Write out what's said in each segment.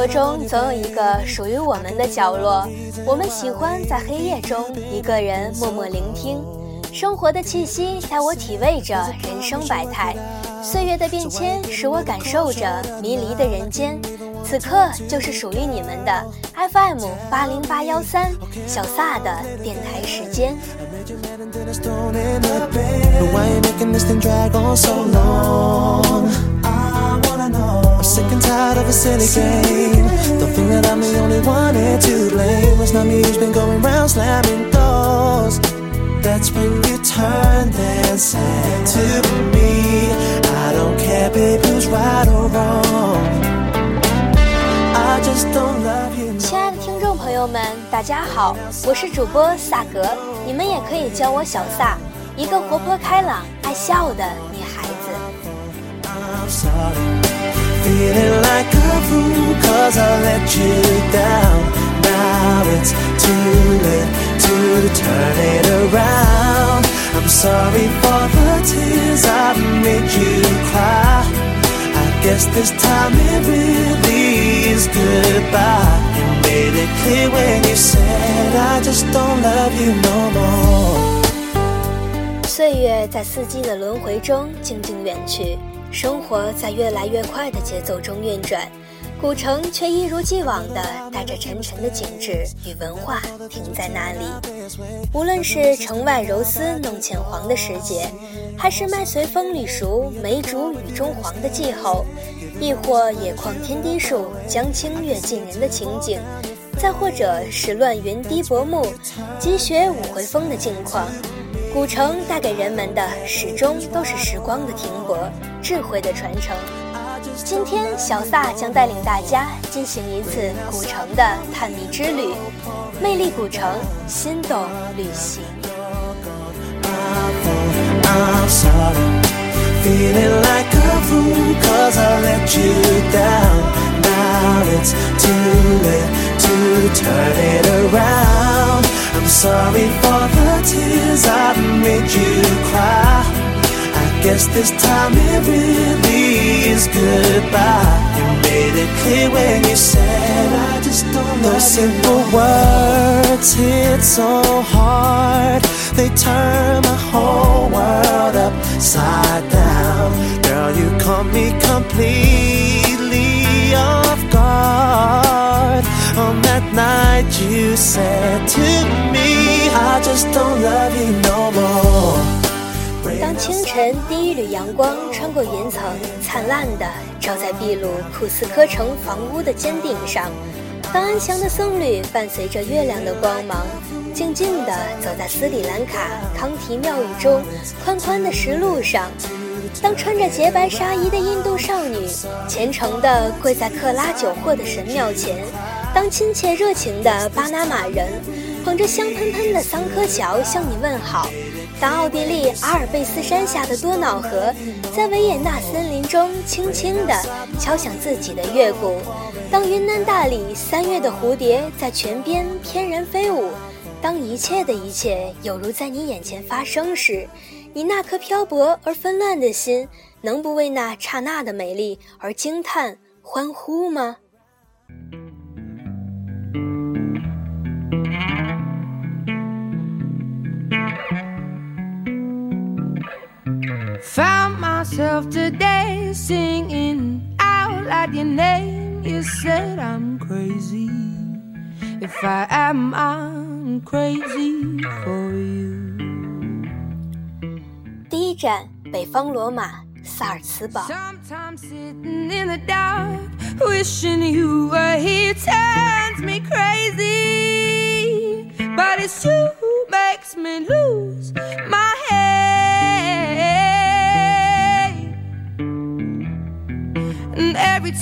活中总有一个属于我们的角落，我们喜欢在黑夜中一个人默默聆听。生活的气息带我体味着人生百态，岁月的变迁使我感受着迷离的人间。此刻就是属于你们的 FM 八零八幺三小撒的电台时间。Sick and tired of a silly game. Don't think that I'm the only one here to blame. It's not me who's been going round slamming doors. That's when you turned and said to me, I don't care, babe, who's right or wrong. I just don't love you. 亲爱的听众朋友们，大家好，我是主播萨格，你们也可以叫我小萨，一个活泼开朗、爱笑的女孩子。I'm sorry. Feeling like a fool cause I let you down Now it's too late to turn it around I'm sorry for the tears I've made you cry I guess this time it really is goodbye You made it clear when you said I just don't love you no more 岁月在四季的轮回中静静远去。 生活在越来越快的节奏中运转，古城却一如既往地带着沉沉的景致与文化停在那里。无论是城外柔丝弄浅黄的时节，还是麦穗风里熟，梅竹雨中黄的季候，亦或野旷天低树，江清月近人的情景，再或者是乱云低薄暮，积雪五回风的境况。古城带给人们的始终都是时光的停泊，智慧的传承。今天，小撒将带领大家进行一次古城的探秘之旅，魅力古城，心动旅行。Sorry for the tears I've made you cry. I guess this time it really is goodbye. You made it clear when you said I just don't Those simple words hit so hard. They turn my whole world upside down. Girl, you caught me completely 当清晨第一缕阳光穿过云层，灿烂的照在秘鲁库斯科城房屋的尖顶上；当安详的僧侣伴随着月亮的光芒，静静地走在斯里兰卡康提庙宇中宽宽的石路上。当穿着洁白纱衣的印度少女虔诚地跪在克拉酒货的神庙前，当亲切热情的巴拿马人捧着香喷喷的桑科桥向你问好，当奥地利阿尔卑斯山下的多瑙河在维也纳森林中轻轻地敲响自己的乐鼓，当云南大理三月的蝴蝶在泉边翩然飞舞，当一切的一切有如在你眼前发生时。你那颗漂泊而纷乱的心，能不为那刹那的美丽而惊叹、欢呼吗 myself today singing out loud your name. You said I'm crazy. If I am, I'm crazy for you. 第一站，北方罗马萨尔茨堡。And every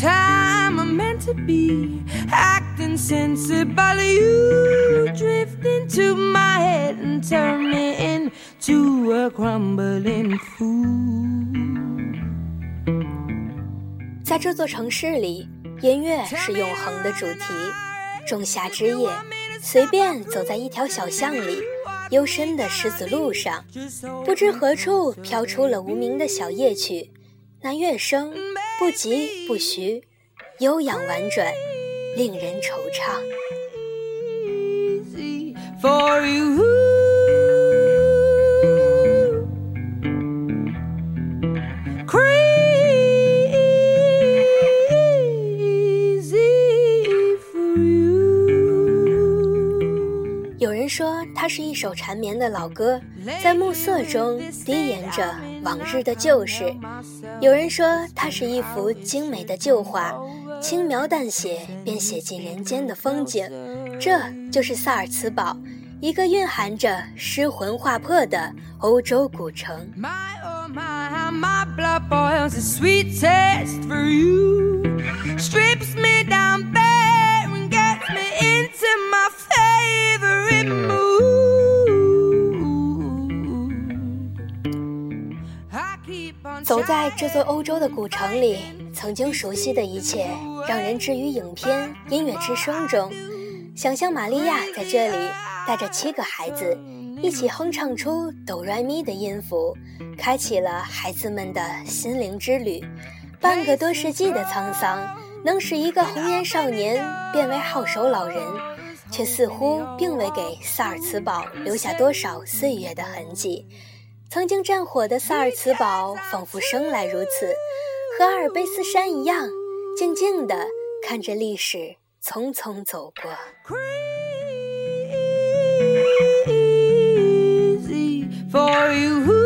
Time I'm meant to be acting sensible, you drift into my head and turn me into a crumbling fool. 在这座城市里，音乐是永恒的主题。仲夏之夜，随便走在一条小巷里，幽深的石子路上，不知何处飘出了无名的小夜曲，那乐声。不疾不徐，悠扬婉转，令人惆怅。有人说，它是一首缠绵的老歌，在暮色中低吟着往日的旧事；有人说，它是一幅精美的旧画，轻描淡写便写尽人间的风景。这就是萨尔茨堡，一个蕴含着诗魂画魄的欧洲古城。走在这座欧洲的古城里，曾经熟悉的一切，让人置于影片《音乐之声》中。想象玛利亚在这里带着七个孩子，一起哼唱出哆来咪的音符，开启了孩子们的心灵之旅。半个多世纪的沧桑，能使一个红颜少年变为好手老人，却似乎并未给萨尔茨堡留下多少岁月的痕迹。曾经战火的萨尔茨堡，仿佛生来如此，和阿尔卑斯山一样，静静地看着历史匆匆走过。如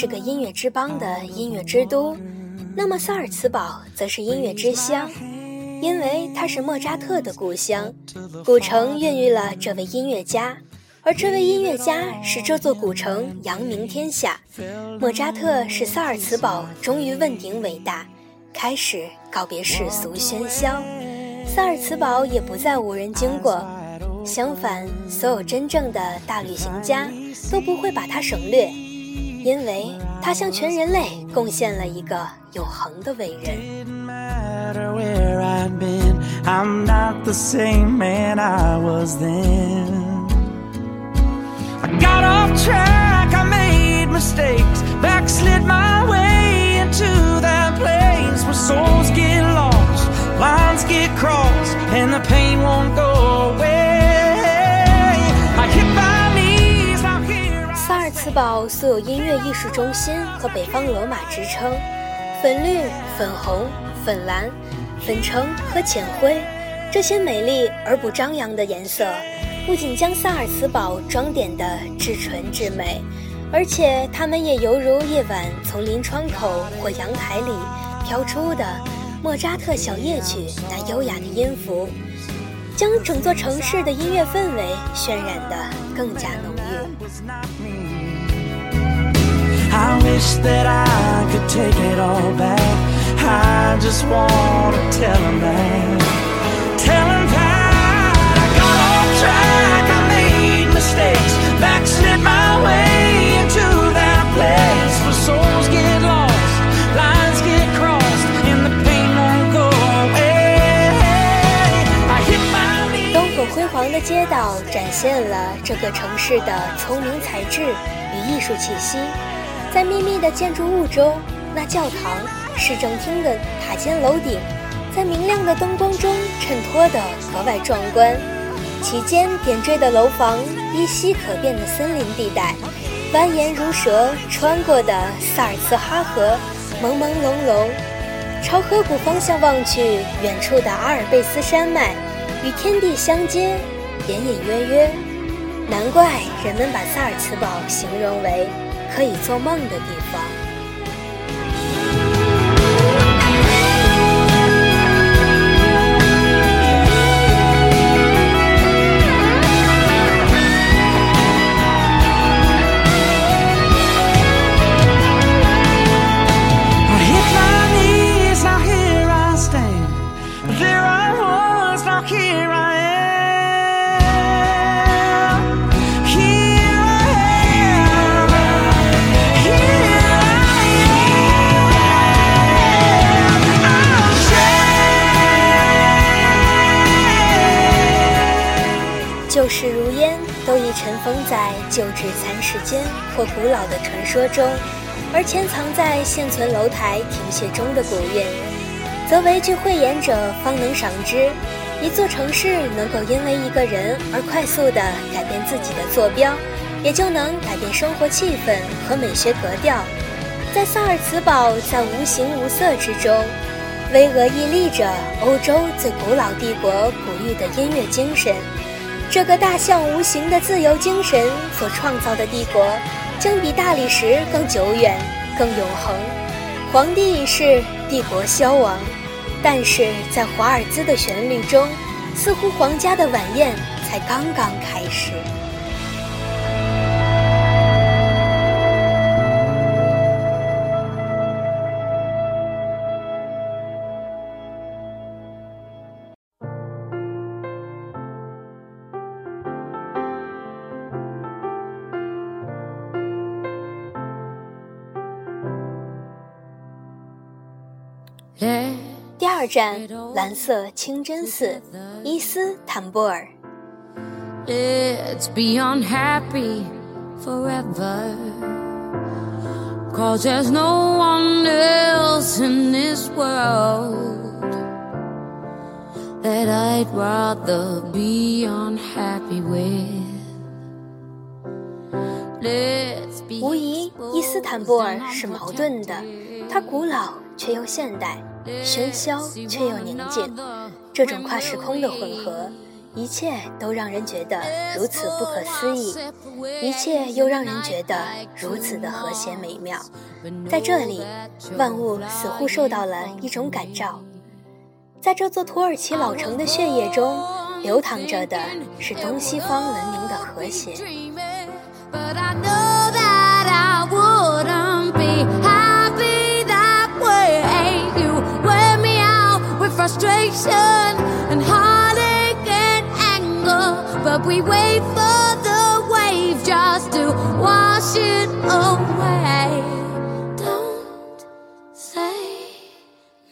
是个音乐之邦的音乐之都，那么萨尔茨堡则是音乐之乡，因为它是莫扎特的故乡，古城孕育了这位音乐家，而这位音乐家使这座古城扬名天下。莫扎特使萨尔茨堡终于问鼎伟大，开始告别世俗喧嚣，萨尔茨堡也不再无人经过。相反，所有真正的大旅行家都不会把它省略，因为他向全人类贡献了一个永恒的伟人。堡素有音乐艺术中心和北方罗马之称，粉绿、粉红、粉蓝、粉橙和浅灰这些美丽而不张扬的颜色，不仅将萨尔茨堡装点得至纯至美，而且它们也犹如夜晚从临窗口或阳台里飘出的莫扎特小夜曲那优雅的音符，将整座城市的音乐氛围渲染得更加浓郁。Wish that I could take it all back. I just wanna tell him that. Tell him that I got off track. I made mistakes. Backslid my way into that place where souls get lost, lines get crossed, and the pain won't go away. I hit my knees. 灯火辉煌的街道展现了这个城市的聪明才智与艺术气息。在密密的建筑物中，那教堂、市政厅的塔尖楼顶，在明亮的灯光中衬托得格外壮观。其间点缀的楼房，依稀可辨的森林地带，蜿蜒如蛇穿过的萨尔茨哈河，朦朦胧胧。朝河谷方向望去，远处的阿尔卑斯山脉与天地相接，隐隐约约。难怪人们把萨尔茨堡形容为。可以做梦的地方。在旧址残石间或古老的传说中，而潜藏在现存楼台亭榭中的古韵，则唯具慧眼者方能赏知。一座城市能够因为一个人而快速地改变自己的坐标，也就能改变生活气氛和美学格调。在萨尔茨堡，在无形无色之中，巍峨屹立着欧洲最古老帝国古玉的音乐精神。这个大象无形的自由精神所创造的帝国，将比大理石更久远、更永恒。皇帝一世，帝国消亡。但是在华尔兹的旋律中，似乎皇家的晚宴才刚刚开始。第二站，蓝色清真寺，伊斯坦布尔。Let's be unhappy forever. Cause there's no one else in this world that I'd rather be unhappy with. 无疑，伊斯坦布尔是矛盾的，它古老却又现代。喧嚣却又宁静，这种跨时空的混合，一切都让人觉得如此不可思议，一切又让人觉得如此的和谐美妙。在这里，万物似乎受到了一种感召，在这座土耳其老城的血液中流淌着的是东西方文明的和谐。Frustration and heartache and anger. But we wait for the wave just to wash it away. Don't say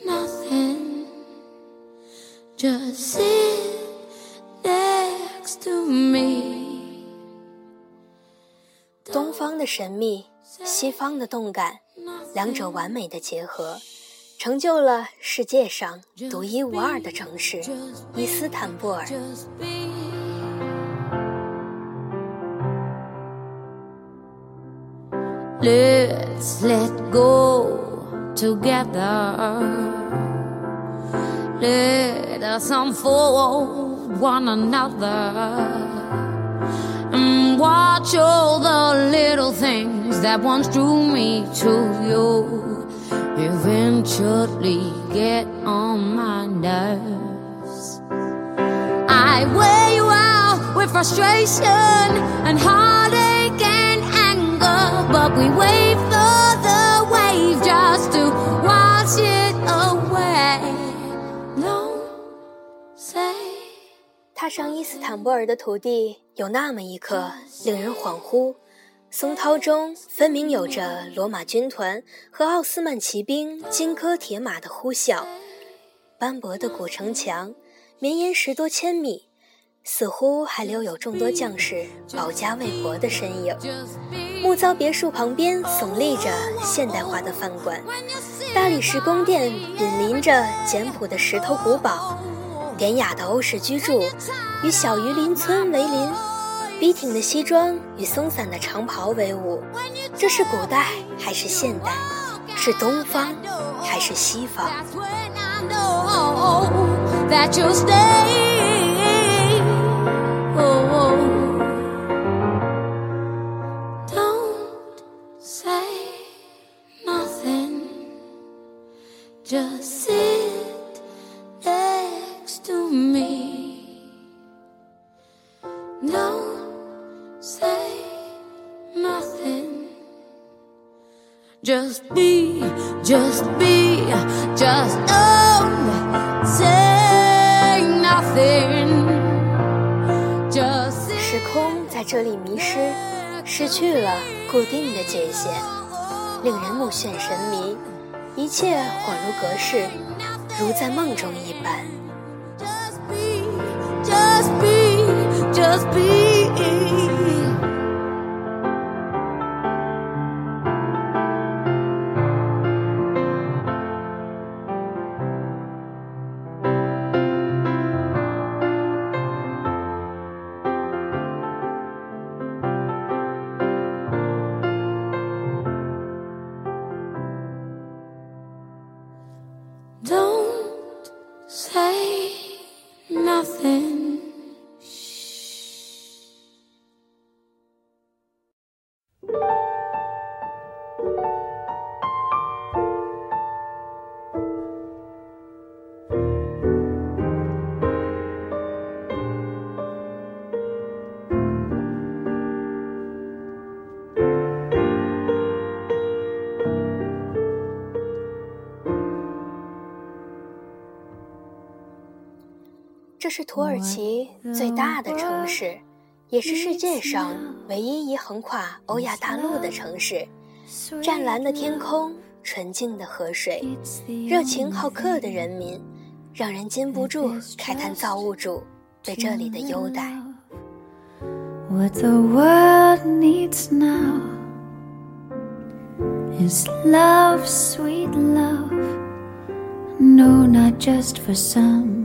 nothing, just sit next to me. 东方的神秘，西方的动感，两者完美的结合。成就了世界上独一无二的城市——伊斯坦布尔。Let's let go together. Let us unfold one another. And watch all the little things that once drew me to you eventually get on my nerves. I wear you out with frustration and heartache and anger, but we wait for the wave just to wash it away. Don't say. 踏上伊斯坦布尔的土地，有那么一刻令人恍惚。松涛中分明有着罗马军团和奥斯曼骑兵金戈铁马的呼啸，斑驳的古城墙绵延十多千米，似乎还留有众多将士保家卫国的身影。木造别墅旁边耸立着现代化的饭馆，大理石宫殿紧邻着简朴的石头古堡，典雅的欧式居住与小鱼林村为邻。笔挺的西装与松散的长袍为伍，这是古代还是现代？是东方还是西方？Just be, just be, just don't say nothing. Just 时空在这里迷失，失去了固定的界限，令人目眩神迷，一切恍如隔世，如在梦中一般。Just be, just be, just be. Nothing. “是土耳其最大的城市，也是世界上唯一一横跨欧亚大陆的城市。湛蓝的天空，纯净的河水，热情好客的人民，让人禁不住慨叹造物主对这里的优待。” What the world needs now is love, sweet love. No, not just for some,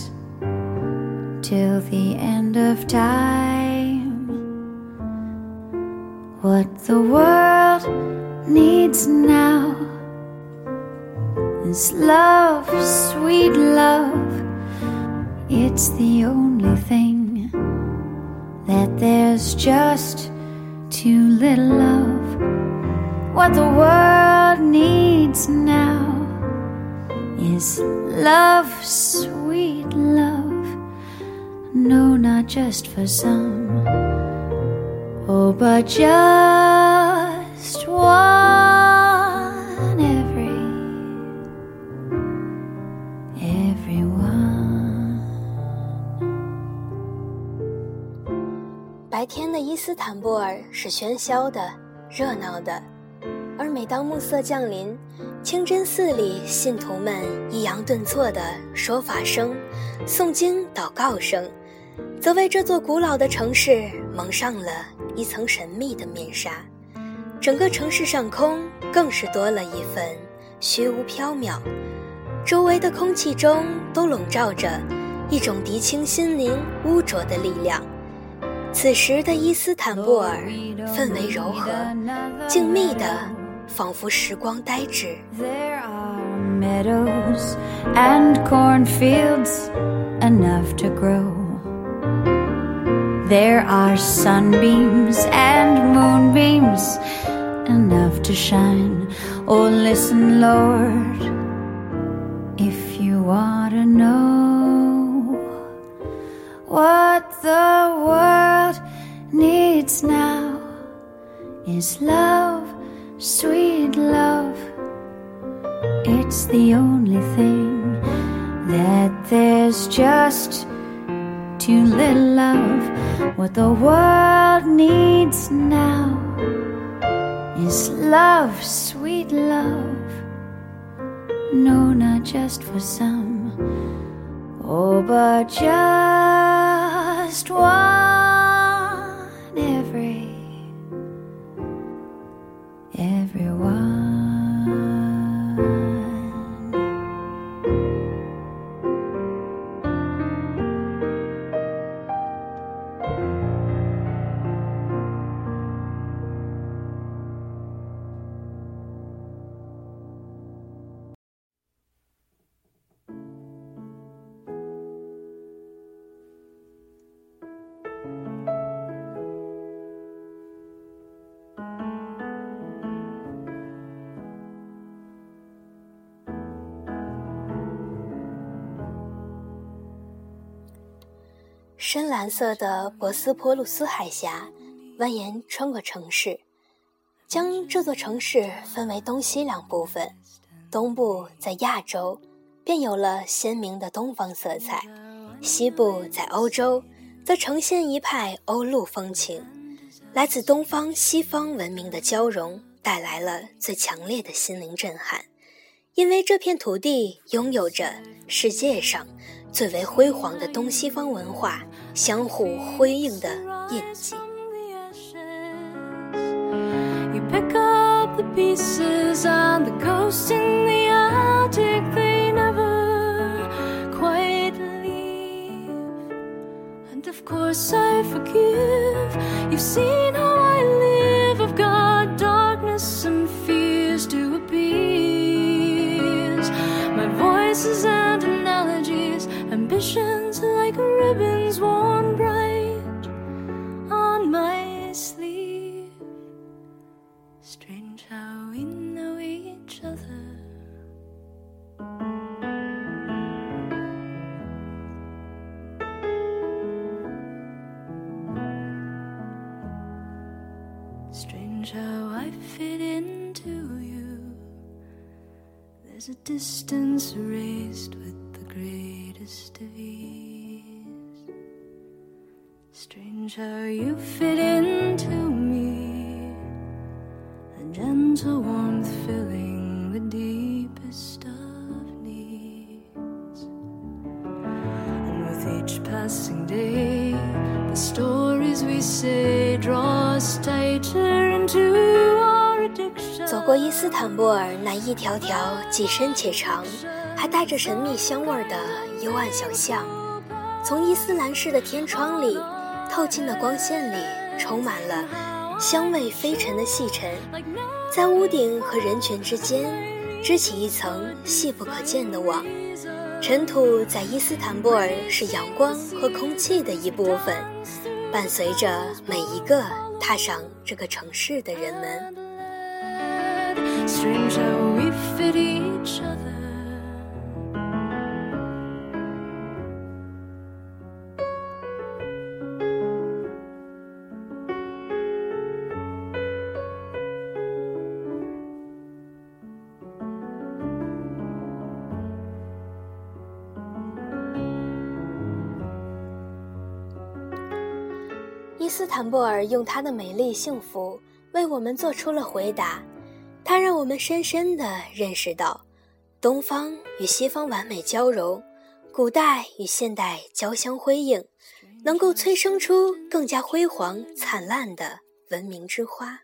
till the end of time. What the world needs now is love, sweet love. It's the only thing that there's just too little of. What the world needs now is love, sweet love. No, not just for some, oh, but just one every, everyone. 白天的伊斯坦布尔是喧嚣的、热闹的，而每当暮色降临，清真寺里信徒们抑扬顿挫的说法声、诵经祷告声，则为这座古老的城市蒙上了一层神秘的面纱。整个城市上空更是多了一份虚无缥缈，周围的空气中都笼罩着一种涤清心灵污浊的力量。此时的伊斯坦布尔氛围柔和、静谧的，仿佛时光呆滞。There are There are sunbeams and moonbeams enough to shine. Oh, listen, Lord, if you want to know what the world needs now is love, sweet love. It's the only thing that there's just too little of. What the world needs now is love, sweet love. No, not just for some, oh, but just one every everyone. 深蓝色的博斯普鲁斯海峡蜿蜒穿过城市，将这座城市分为东西两部分。东部在亚洲，便有了鲜明的东方色彩；西部在欧洲，则呈现一派欧陆风情。来自东方西方文明的交融，带来了最强烈的心灵震撼。因为这片土地拥有着世界上最为辉煌的东西方文化相互辉映的印记。There's passing day, the stories we say draw us tighter into. 走过伊斯坦布尔那一条条既深且长，还带着神秘香味的幽暗小巷，从伊斯兰式的天窗里透进的光线里，充满了香味飞尘的细尘，在屋顶和人群之间织起一层细不可见的网。尘土在伊斯坦布尔是阳光和空气的一部分，伴随着每一个踏上这个城市的人们。斯坦布尔用它的美丽幸福为我们做出了回答。它让我们深深地认识到，东方与西方完美交融，古代与现代交相辉映，能够催生出更加辉煌灿烂的文明之花。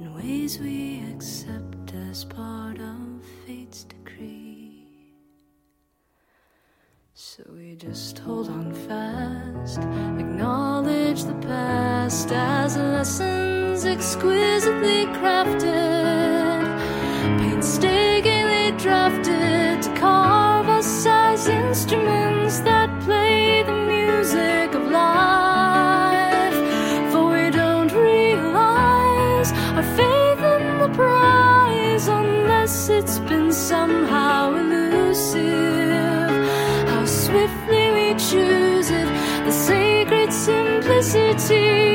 in ways we accept as part of fate's decree. So we just hold on fast, acknowledge the past as lessons exquisitely crafted. 自己。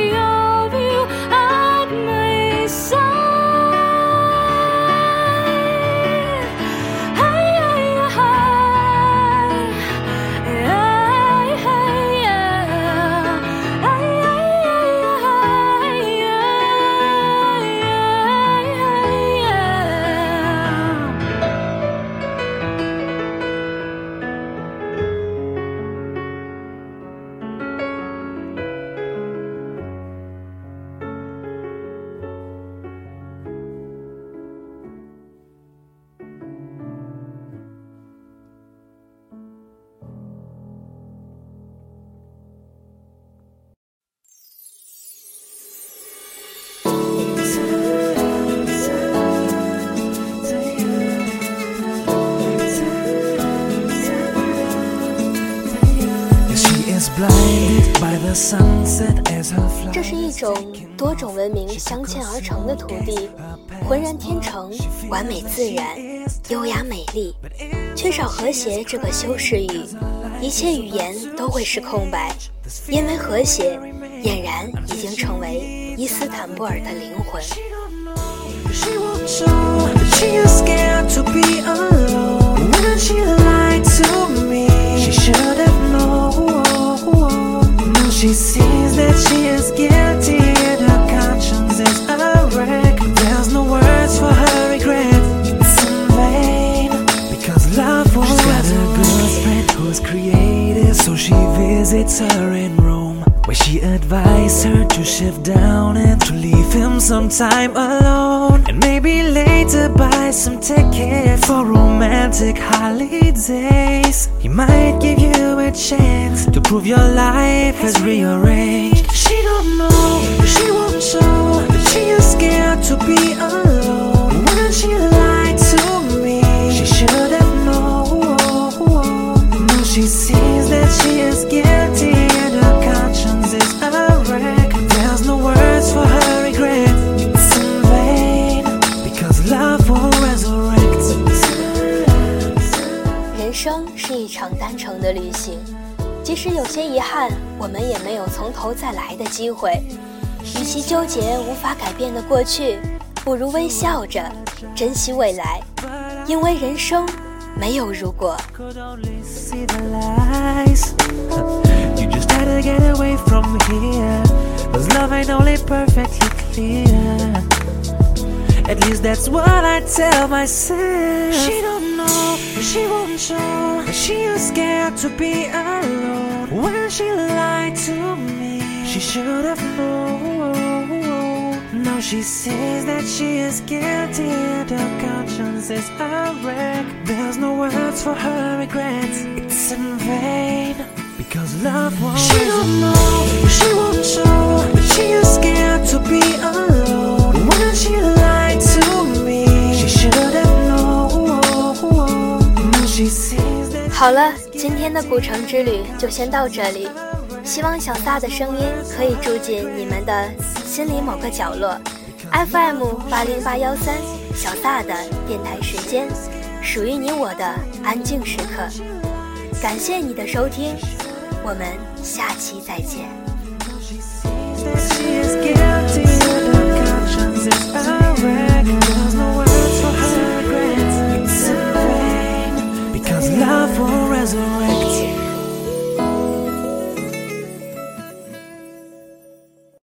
种多种文明镶嵌而成的土地，浑然天成，完美自然，优雅美丽，缺少和谐这个修饰语，一切语言都会是空白，因为和谐俨然已经成为伊斯坦布尔的灵魂。Her in Rome. Where she advised her to shift down and to leave him some time alone. And maybe later buy some tickets for romantic holidays. He might give you a chance to prove your life is rearranged. 些遗憾，我们也没有从头再来的机会。与其纠结无法改变的过去，不如微笑着珍惜未来，因为人生没有如果。At least that's what I tell myself. She don't know, she won't show. She is scared to be alone. When she lied to me, she should have known. Now she says that she is guilty and her conscience is a wreck. There's no words for her regrets. It's in vain because love won't. She don't know, she won't show. She is scared to be alone. When she lied to me, she should have known. Now she sees that. 好了，今天的古城之旅就先到这里，希望小撒的声音可以住进你们的心里某个角落。FM 八零八幺三，小撒的电台时间，属于你我的安静时刻。感谢你的收听，我们下期再见。She is conscience is as a rain.